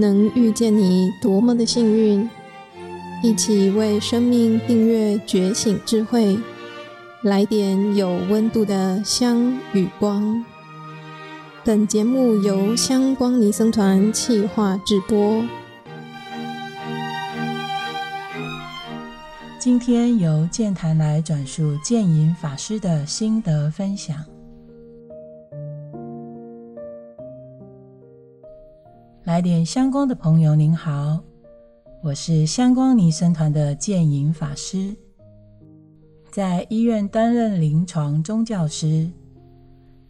能遇见你多么的幸运！一起为生命订阅觉醒智慧，来点有温度的香与光。本节目由香光尼僧团企划制播。今天由建坛来转述建隐法师的心得分享。来点香光的朋友，您好，我是香光尼僧团的建影法师，在医院担任临床宗教师。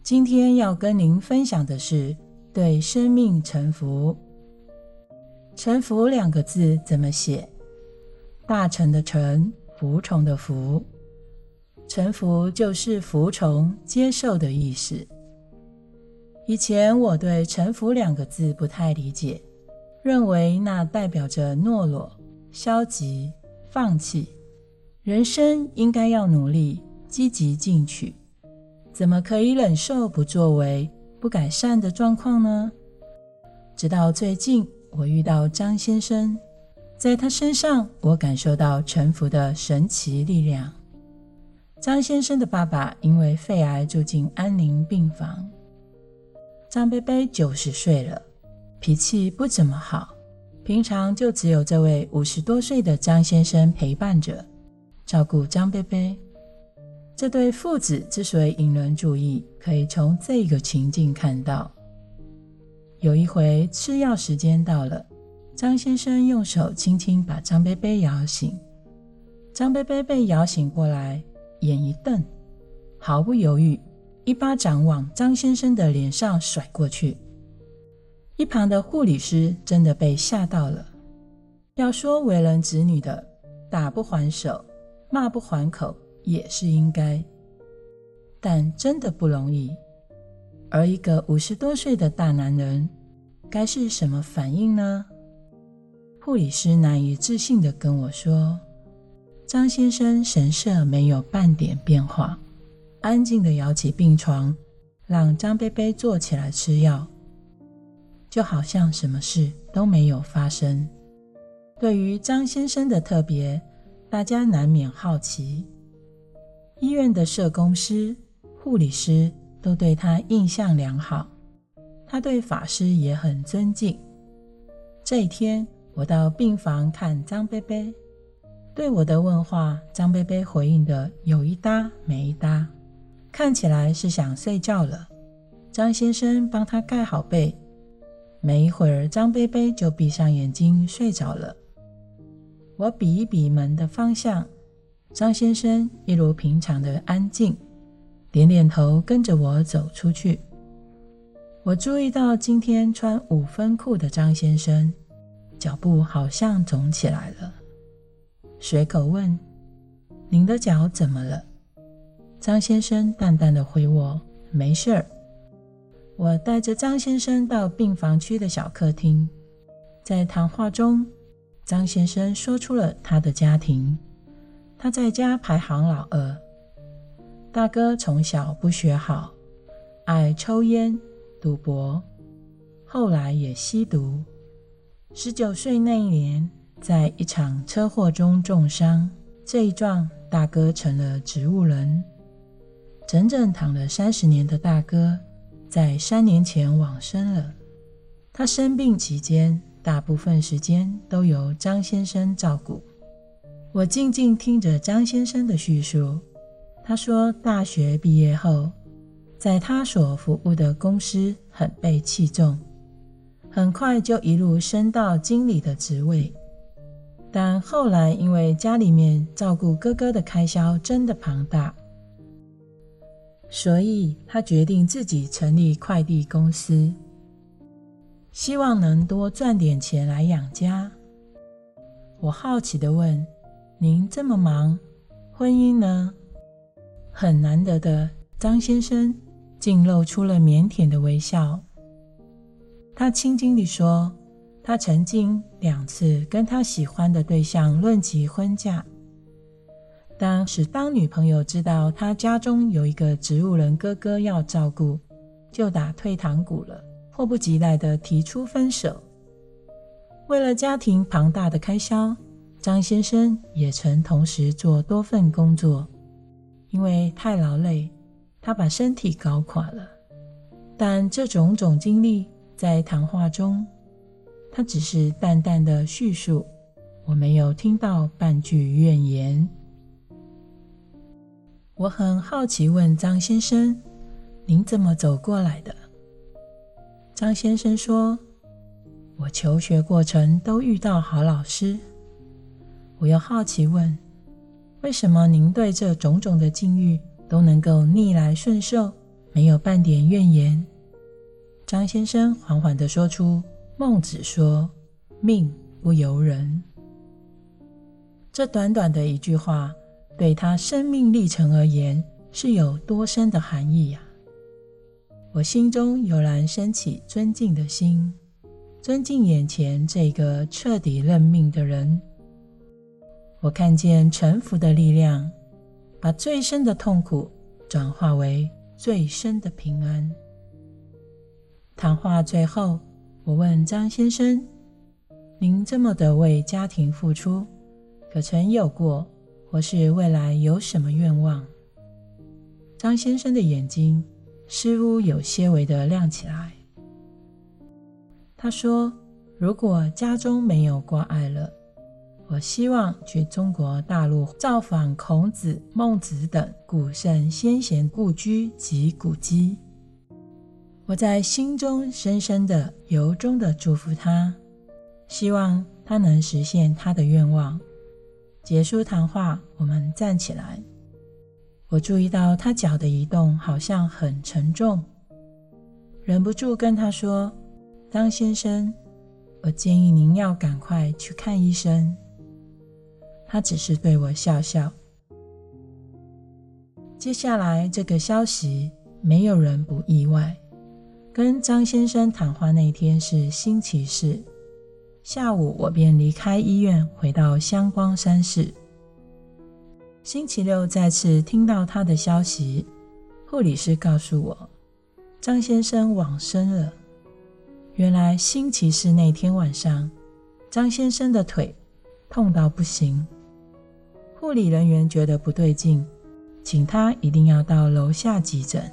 今天要跟您分享的是对生命臣服。臣服两个字怎么写？大臣的臣，服从的服。臣服就是服从、接受的意思。以前我对“臣服”两个字不太理解，认为那代表着懦弱、消极、放弃。人生应该要努力、积极进取，怎么可以忍受不作为、不改善的状况呢？直到最近，我遇到张先生，在他身上，我感受到臣服的神奇力量。张先生的爸爸因为肺癌住进安宁病房。张伯伯九十岁了，脾气不怎么好，平常就只有这位五十多岁的张先生陪伴着，照顾张伯伯。这对父子之所以引人注意，可以从这个情境看到。有一回吃药时间到了，张先生用手轻轻把张伯伯摇醒，张伯伯被摇醒过来，眼一瞪，毫不犹豫。一巴掌往张先生的脸上甩过去，一旁的护理师真的被吓到了。要说为人子女的，打不还手，骂不还口也是应该，但真的不容易。而一个五十多岁的大男人，该是什么反应呢？护理师难以置信地跟我说：“张先生神色没有半点变化。”安静地摇起病床，让张贝贝坐起来吃药，就好像什么事都没有发生。对于张先生的特别，大家难免好奇。医院的社工师、护理师都对他印象良好，他对法师也很尊敬。这一天，我到病房看张贝贝，对我的问话，张贝贝回应的有一搭没一搭。看起来是想睡觉了，张先生帮他盖好被，没一会儿，张贝贝就闭上眼睛睡着了。我比一比门的方向，张先生一如平常的安静，点点头，跟着我走出去。我注意到今天穿五分裤的张先生，脚步好像肿起来了，随口问：“您的脚怎么了？”张先生淡淡的回我：“没事儿。”我带着张先生到病房区的小客厅，在谈话中，张先生说出了他的家庭。他在家排行老二，大哥从小不学好，爱抽烟、赌博，后来也吸毒。十九岁那一年，在一场车祸中重伤，这一撞，大哥成了植物人。整整躺了三十年的大哥，在三年前往生了。他生病期间，大部分时间都由张先生照顾。我静静听着张先生的叙述。他说，大学毕业后，在他所服务的公司很被器重，很快就一路升到经理的职位。但后来因为家里面照顾哥哥的开销真的庞大。所以他决定自己成立快递公司，希望能多赚点钱来养家。我好奇地问：“您这么忙，婚姻呢？”很难得的，张先生竟露出了腼腆的微笑。他轻轻地说：“他曾经两次跟他喜欢的对象论及婚嫁。”当时，当女朋友知道他家中有一个植物人哥哥要照顾，就打退堂鼓了，迫不及待地提出分手。为了家庭庞大的开销，张先生也曾同时做多份工作。因为太劳累，他把身体搞垮了。但这种种经历在谈话中，他只是淡淡的叙述，我没有听到半句怨言。我很好奇，问张先生：“您怎么走过来的？”张先生说：“我求学过程都遇到好老师。”我又好奇问。为什么您对这种种的境遇都能够逆来顺受，没有半点怨言？张先生缓缓地说出：“孟子说，命不由人。”这短短的一句话，对他生命历程而言，是有多深的含义呀？我心中油然升起尊敬的心，尊敬眼前这个彻底认命的人。我看见臣服的力量，把最深的痛苦转化为最深的平安。谈话最后，我问张先生：“您这么的为家庭付出，可曾有过，或是未来有什么愿望？”张先生的眼睛似乎有些微的亮起来。他说：“如果家中没有挂碍了。”我希望去中国大陆造访孔子、孟子等古圣先贤故居及古迹。我在心中深深的、由衷的祝福他，希望他能实现他的愿望。结束谈话，我们站起来。我注意到他脚的移动好像很沉重，忍不住跟他说：“张先生，我建议您要赶快去看医生。”他只是对我笑笑。接下来这个消息，没有人不意外。跟张先生谈话那天是星期四，下午我便离开医院，回到香光山寺。星期六再次听到他的消息，护理师告诉我，张先生往生了。原来星期四那天晚上，张先生的腿痛到不行。护理人员觉得不对劲，请他一定要到楼下急诊。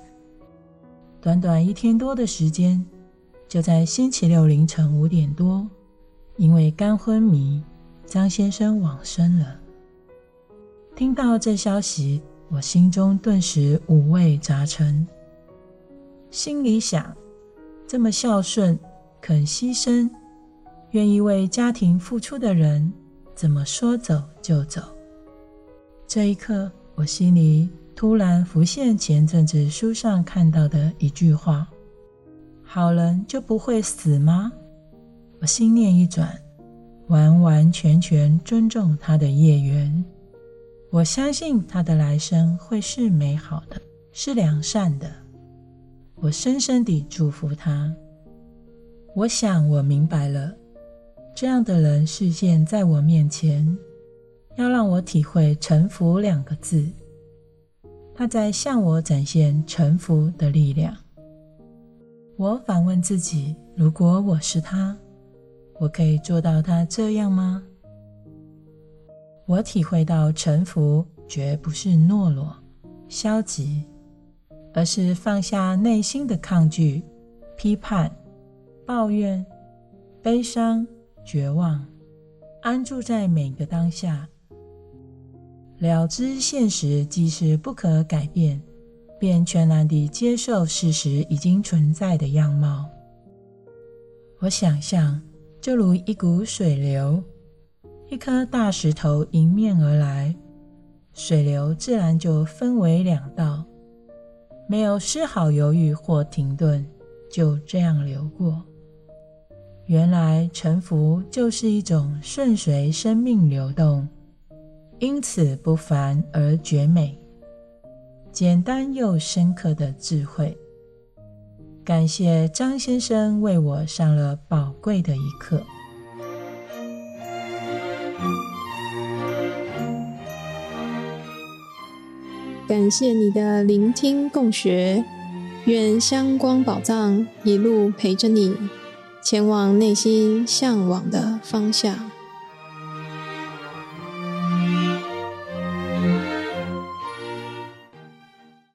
短短一天多的时间，就在星期六凌晨五点多，因为肝昏迷，张先生往生了。听到这消息，我心中顿时五味杂陈，心里想：这么孝顺、肯牺牲、愿意为家庭付出的人，怎么说走就走？这一刻，我心里突然浮现前阵子书上看到的一句话：“好人就不会死吗？”我心念一转，完完全全尊重他的业缘。我相信他的来生会是美好的，是良善的。我深深地祝福他。我想，我明白了，这样的人示现在我面前。要让我体会“臣服”两个字，他在向我展现臣服的力量。我反问自己：如果我是他，我可以做到他这样吗？我体会到臣服绝不是懦弱、消极，而是放下内心的抗拒、批判、抱怨、悲伤、绝望，安住在每个当下。了知现实即是不可改变，便全然地接受事实已经存在的样貌。我想象，就如一股水流，一颗大石头迎面而来，水流自然就分为两道，没有丝毫犹豫或停顿，就这样流过。原来沉浮就是一种顺随生命流动。因此不凡而绝美，简单又深刻的智慧。感谢张先生为我上了宝贵的一课。感谢你的聆听共学，愿香光宝藏一路陪着你。前往内心向往的方向。